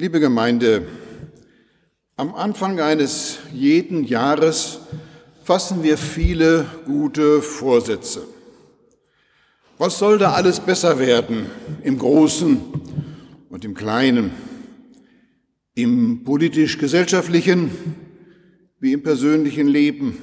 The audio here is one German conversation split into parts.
Liebe Gemeinde, am Anfang eines jeden Jahres fassen wir viele gute Vorsätze. Was soll da alles besser werden im Großen und im Kleinen, im politisch-gesellschaftlichen wie im persönlichen Leben?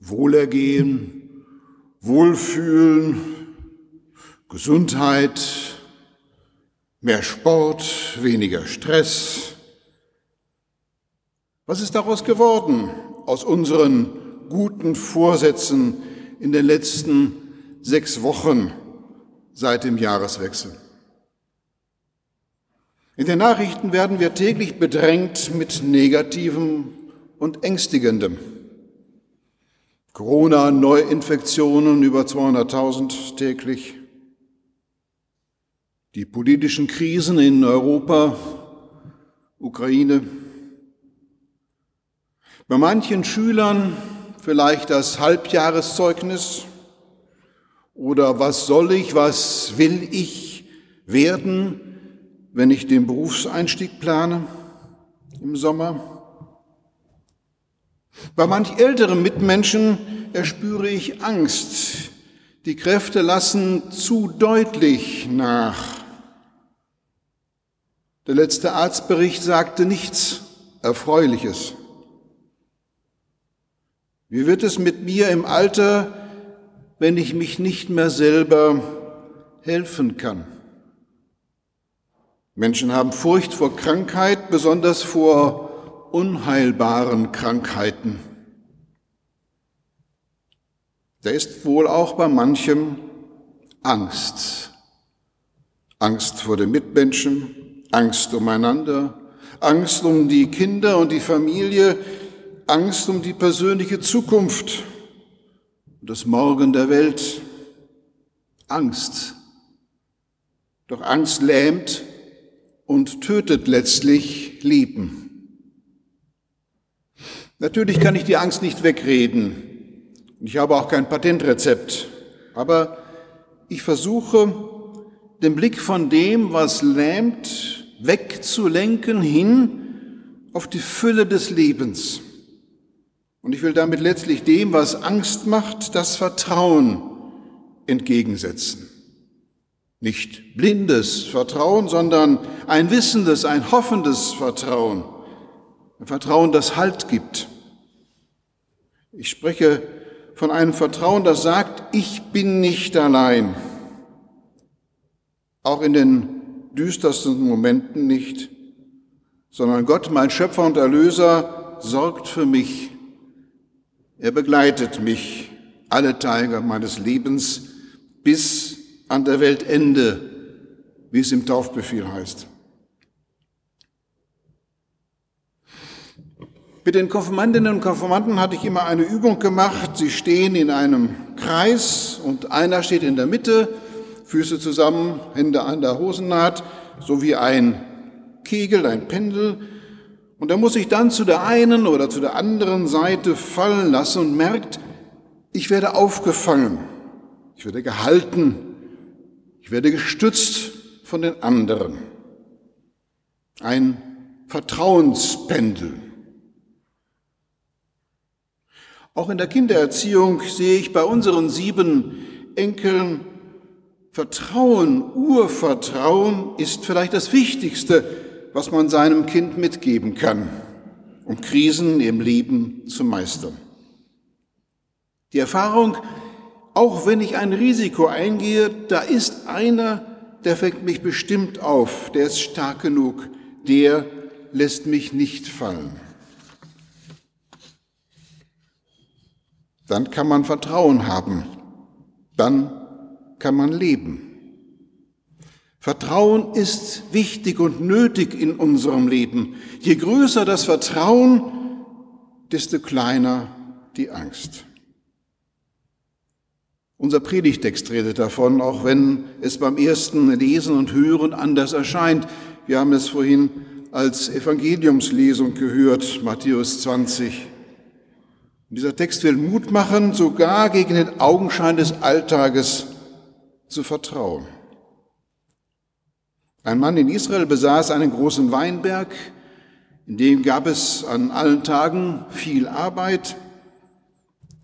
Wohlergehen, Wohlfühlen, Gesundheit, mehr Sport, weniger Stress. Was ist daraus geworden aus unseren guten Vorsätzen in den letzten sechs Wochen seit dem Jahreswechsel? In den Nachrichten werden wir täglich bedrängt mit Negativem und Ängstigendem. Corona-Neuinfektionen über 200.000 täglich, die politischen Krisen in Europa, Ukraine. Bei manchen Schülern vielleicht das Halbjahreszeugnis oder was soll ich, was will ich werden, wenn ich den Berufseinstieg plane im Sommer. Bei manch älteren Mitmenschen erspüre ich Angst. Die Kräfte lassen zu deutlich nach. Der letzte Arztbericht sagte nichts Erfreuliches. Wie wird es mit mir im Alter, wenn ich mich nicht mehr selber helfen kann? Menschen haben Furcht vor Krankheit, besonders vor unheilbaren Krankheiten. Da ist wohl auch bei manchem Angst. Angst vor den Mitmenschen, Angst umeinander, Angst um die Kinder und die Familie, Angst um die persönliche Zukunft und das Morgen der Welt. Angst. Doch Angst lähmt und tötet letztlich Leben. Natürlich kann ich die Angst nicht wegreden. Ich habe auch kein Patentrezept. Aber ich versuche, den Blick von dem, was lähmt, wegzulenken hin auf die Fülle des Lebens. Und ich will damit letztlich dem, was Angst macht, das Vertrauen entgegensetzen. Nicht blindes Vertrauen, sondern ein wissendes, ein hoffendes Vertrauen. Ein Vertrauen, das Halt gibt. Ich spreche von einem Vertrauen, das sagt, ich bin nicht allein. Auch in den düstersten Momenten nicht, sondern Gott, mein Schöpfer und Erlöser, sorgt für mich. Er begleitet mich alle Tage meines Lebens bis an der Weltende, wie es im Taufbefehl heißt. Mit den Konfirmandinnen und Konfirmanden hatte ich immer eine Übung gemacht. Sie stehen in einem Kreis und einer steht in der Mitte Füße zusammen, Hände an der Hosennaht, so wie ein Kegel, ein Pendel. Und er muss sich dann zu der einen oder zu der anderen Seite fallen lassen und merkt, ich werde aufgefangen, ich werde gehalten, ich werde gestützt von den anderen. Ein Vertrauenspendel. Auch in der Kindererziehung sehe ich bei unseren sieben Enkeln Vertrauen, Urvertrauen ist vielleicht das Wichtigste, was man seinem Kind mitgeben kann, um Krisen im Leben zu meistern. Die Erfahrung, auch wenn ich ein Risiko eingehe, da ist einer, der fängt mich bestimmt auf, der ist stark genug, der lässt mich nicht fallen. Dann kann man Vertrauen haben, dann kann man leben. Vertrauen ist wichtig und nötig in unserem Leben. Je größer das Vertrauen, desto kleiner die Angst. Unser Predigtext redet davon, auch wenn es beim ersten Lesen und Hören anders erscheint. Wir haben es vorhin als Evangeliumslesung gehört, Matthäus 20. Und dieser Text will Mut machen, sogar gegen den Augenschein des Alltages zu vertrauen. Ein Mann in Israel besaß einen großen Weinberg, in dem gab es an allen Tagen viel Arbeit.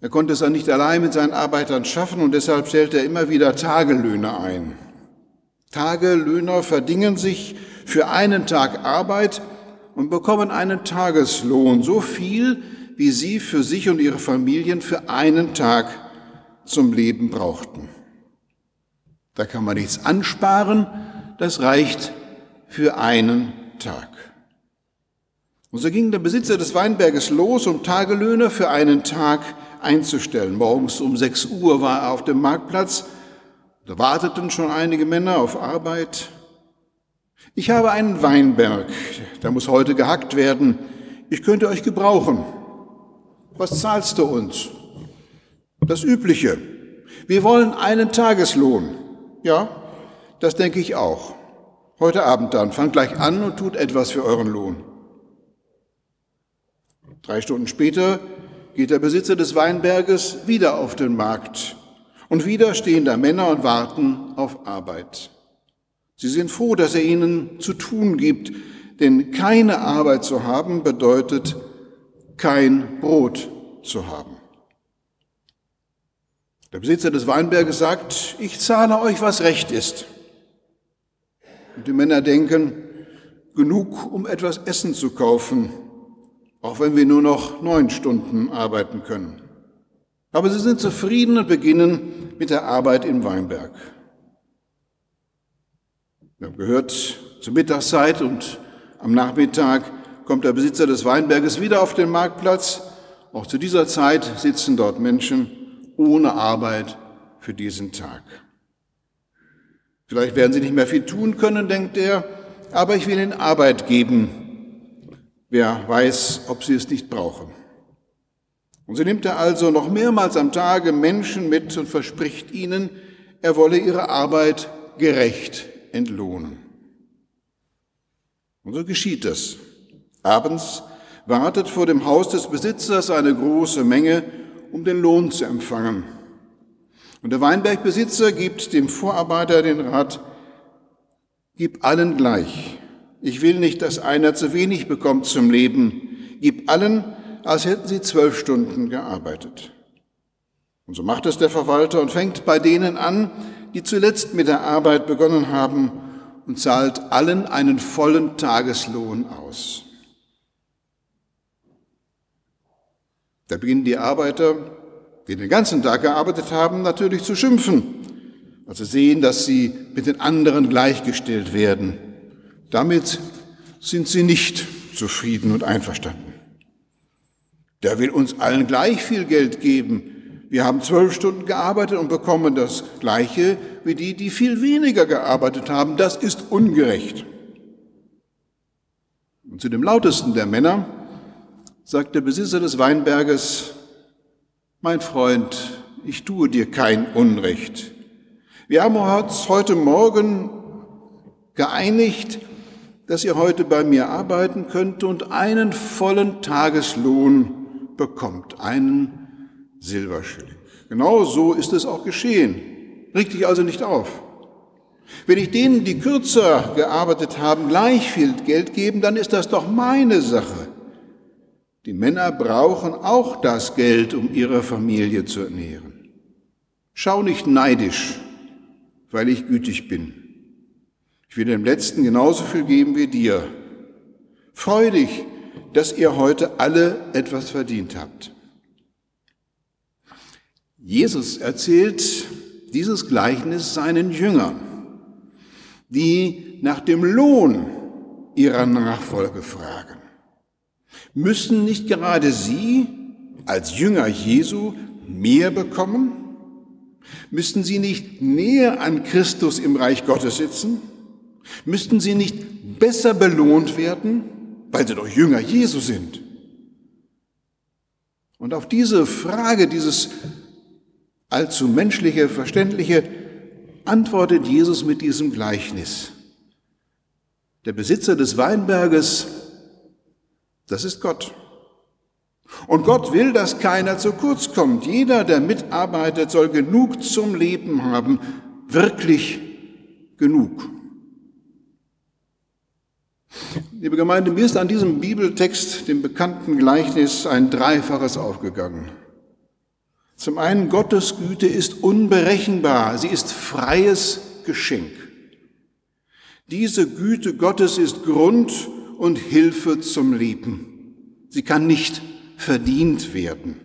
Er konnte es dann nicht allein mit seinen Arbeitern schaffen und deshalb stellte er immer wieder Tagelöhne ein. Tagelöhner verdingen sich für einen Tag Arbeit und bekommen einen Tageslohn, so viel, wie sie für sich und ihre Familien für einen Tag zum Leben brauchten. Da kann man nichts ansparen, das reicht für einen Tag. Und so ging der Besitzer des Weinberges los, um Tagelöhne für einen Tag einzustellen. Morgens um 6 Uhr war er auf dem Marktplatz. Da warteten schon einige Männer auf Arbeit. Ich habe einen Weinberg, der muss heute gehackt werden. Ich könnte euch gebrauchen. Was zahlst du uns? Das Übliche. Wir wollen einen Tageslohn. Ja, das denke ich auch. Heute Abend dann. Fangt gleich an und tut etwas für euren Lohn. Drei Stunden später geht der Besitzer des Weinberges wieder auf den Markt. Und wieder stehen da Männer und warten auf Arbeit. Sie sind froh, dass er ihnen zu tun gibt, denn keine Arbeit zu haben bedeutet kein Brot zu haben. Der Besitzer des Weinberges sagt, ich zahle euch, was recht ist. Und die Männer denken, genug, um etwas Essen zu kaufen, auch wenn wir nur noch neun Stunden arbeiten können. Aber sie sind zufrieden und beginnen mit der Arbeit im Weinberg. Wir haben gehört, zur Mittagszeit und am Nachmittag kommt der Besitzer des Weinberges wieder auf den Marktplatz. Auch zu dieser Zeit sitzen dort Menschen ohne Arbeit für diesen Tag. Vielleicht werden sie nicht mehr viel tun können, denkt er, aber ich will ihnen Arbeit geben. Wer weiß, ob sie es nicht brauchen. Und so nimmt er also noch mehrmals am Tage Menschen mit und verspricht ihnen, er wolle ihre Arbeit gerecht entlohnen. Und so geschieht es. Abends wartet vor dem Haus des Besitzers eine große Menge, um den Lohn zu empfangen. Und der Weinbergbesitzer gibt dem Vorarbeiter den Rat, gib allen gleich. Ich will nicht, dass einer zu wenig bekommt zum Leben. Gib allen, als hätten sie zwölf Stunden gearbeitet. Und so macht es der Verwalter und fängt bei denen an, die zuletzt mit der Arbeit begonnen haben und zahlt allen einen vollen Tageslohn aus. Da beginnen die Arbeiter, die den ganzen Tag gearbeitet haben, natürlich zu schimpfen, als sie sehen, dass sie mit den anderen gleichgestellt werden. Damit sind sie nicht zufrieden und einverstanden. Der will uns allen gleich viel Geld geben, wir haben zwölf Stunden gearbeitet und bekommen das Gleiche wie die, die viel weniger gearbeitet haben. Das ist ungerecht. Und zu dem lautesten der Männer sagt der Besitzer des Weinberges, mein Freund, ich tue dir kein Unrecht. Wir haben uns heute Morgen geeinigt, dass ihr heute bei mir arbeiten könnt und einen vollen Tageslohn bekommt, einen Silberschilling. Genau so ist es auch geschehen. Reg dich also nicht auf. Wenn ich denen, die kürzer gearbeitet haben, gleich viel Geld geben, dann ist das doch meine Sache. Die Männer brauchen auch das Geld, um ihre Familie zu ernähren. Schau nicht neidisch, weil ich gütig bin. Ich will dem Letzten genauso viel geben wie dir. Freu dich, dass ihr heute alle etwas verdient habt. Jesus erzählt dieses Gleichnis seinen Jüngern, die nach dem Lohn ihrer Nachfolge fragen. Müssen nicht gerade sie als Jünger Jesu mehr bekommen? Müssten sie nicht näher an Christus im Reich Gottes sitzen? Müssten sie nicht besser belohnt werden, weil sie doch Jünger Jesu sind? Und auf diese Frage dieses allzu menschliche, verständliche, antwortet Jesus mit diesem Gleichnis. Der Besitzer des Weinberges, das ist Gott. Und Gott will, dass keiner zu kurz kommt. Jeder, der mitarbeitet, soll genug zum Leben haben, wirklich genug. Liebe Gemeinde, mir ist an diesem Bibeltext, dem bekannten Gleichnis, ein Dreifaches aufgegangen. Zum einen, Gottes Güte ist unberechenbar, sie ist freies Geschenk. Diese Güte Gottes ist Grund und Hilfe zum Leben. Sie kann nicht verdient werden.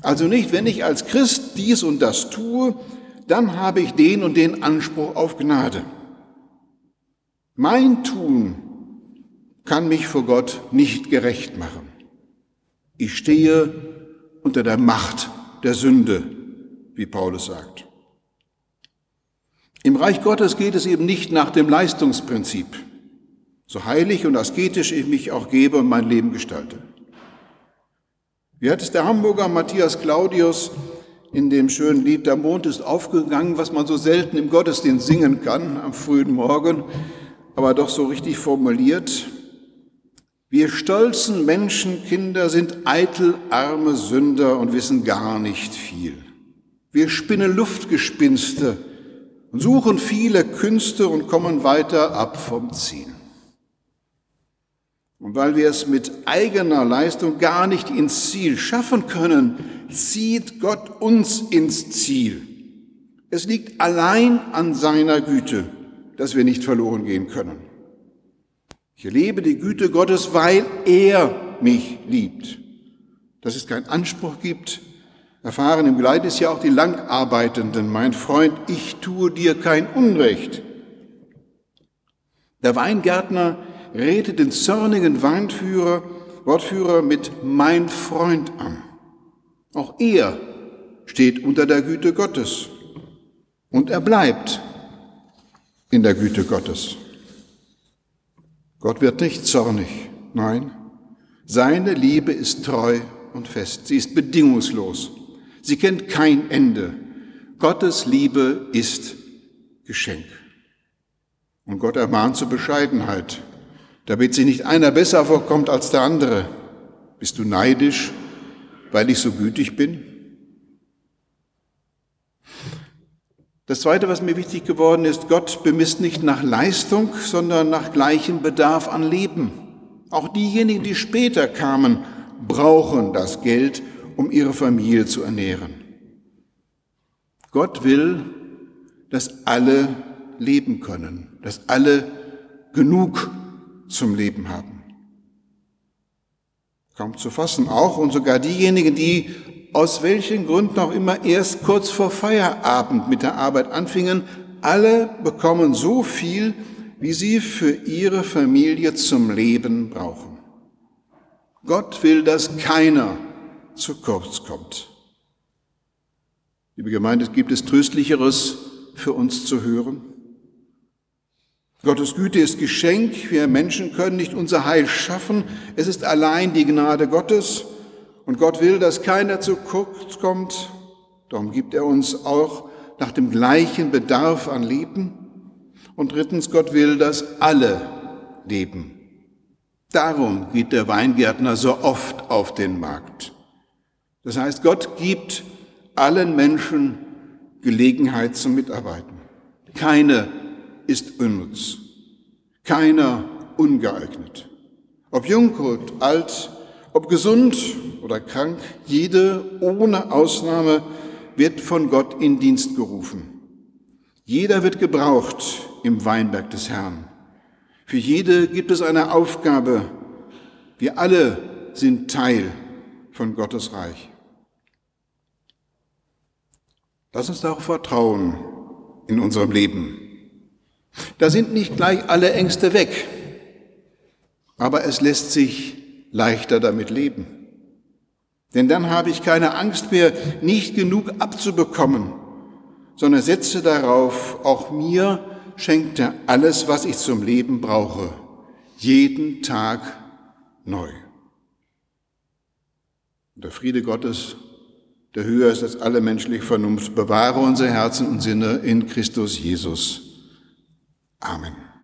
Also nicht, wenn ich als Christ dies und das tue, dann habe ich den und den Anspruch auf Gnade. Mein Tun kann mich vor Gott nicht gerecht machen. Ich stehe unter der Macht der Sünde, wie Paulus sagt. Im Reich Gottes geht es eben nicht nach dem Leistungsprinzip, so heilig und asketisch ich mich auch gebe und mein Leben gestalte. Wie hat es der Hamburger Matthias Claudius in dem schönen Lied Der Mond ist aufgegangen, was man so selten im Gottesdienst singen kann am frühen Morgen, aber doch so richtig formuliert. Wir stolzen Menschenkinder sind eitel arme Sünder und wissen gar nicht viel. Wir spinnen Luftgespinste und suchen viele Künste und kommen weiter ab vom Ziel. Und weil wir es mit eigener Leistung gar nicht ins Ziel schaffen können, zieht Gott uns ins Ziel. Es liegt allein an seiner Güte, dass wir nicht verloren gehen können. Ich erlebe die Güte Gottes, weil er mich liebt. Dass es keinen Anspruch gibt, erfahren im Gleitis ja auch die Langarbeitenden. Mein Freund, ich tue dir kein Unrecht. Der Weingärtner redet den zornigen Weinführer, Wortführer mit mein Freund an. Auch er steht unter der Güte Gottes und er bleibt in der Güte Gottes. Gott wird nicht zornig, nein, seine Liebe ist treu und fest, sie ist bedingungslos, sie kennt kein Ende. Gottes Liebe ist Geschenk. Und Gott ermahnt zur Bescheidenheit damit sich nicht einer besser vorkommt als der andere. Bist du neidisch, weil ich so gütig bin? Das Zweite, was mir wichtig geworden ist, Gott bemisst nicht nach Leistung, sondern nach gleichem Bedarf an Leben. Auch diejenigen, die später kamen, brauchen das Geld, um ihre Familie zu ernähren. Gott will, dass alle leben können, dass alle genug zum Leben haben. Kaum zu fassen auch und sogar diejenigen, die aus welchen Gründen auch immer erst kurz vor Feierabend mit der Arbeit anfingen, alle bekommen so viel, wie sie für ihre Familie zum Leben brauchen. Gott will, dass keiner zu kurz kommt. Liebe Gemeinde, gibt es Tröstlicheres für uns zu hören? Gottes Güte ist Geschenk. Wir Menschen können nicht unser Heil schaffen. Es ist allein die Gnade Gottes. Und Gott will, dass keiner zu kurz kommt. Darum gibt er uns auch nach dem gleichen Bedarf an Leben. Und drittens, Gott will, dass alle leben. Darum geht der Weingärtner so oft auf den Markt. Das heißt, Gott gibt allen Menschen Gelegenheit zum Mitarbeiten. Keine ist unnütz, keiner ungeeignet. Ob jung und alt, ob gesund oder krank, jede ohne Ausnahme wird von Gott in Dienst gerufen. Jeder wird gebraucht im Weinberg des Herrn. Für jede gibt es eine Aufgabe. Wir alle sind Teil von Gottes Reich. Lass uns darauf vertrauen in unserem Leben. Da sind nicht gleich alle Ängste weg, aber es lässt sich leichter damit leben. Denn dann habe ich keine Angst mehr, nicht genug abzubekommen, sondern setze darauf, auch mir schenkt er alles, was ich zum Leben brauche, jeden Tag neu. Der Friede Gottes, der höher ist als alle menschliche Vernunft, bewahre unser Herzen und Sinne in Christus Jesus. Amen.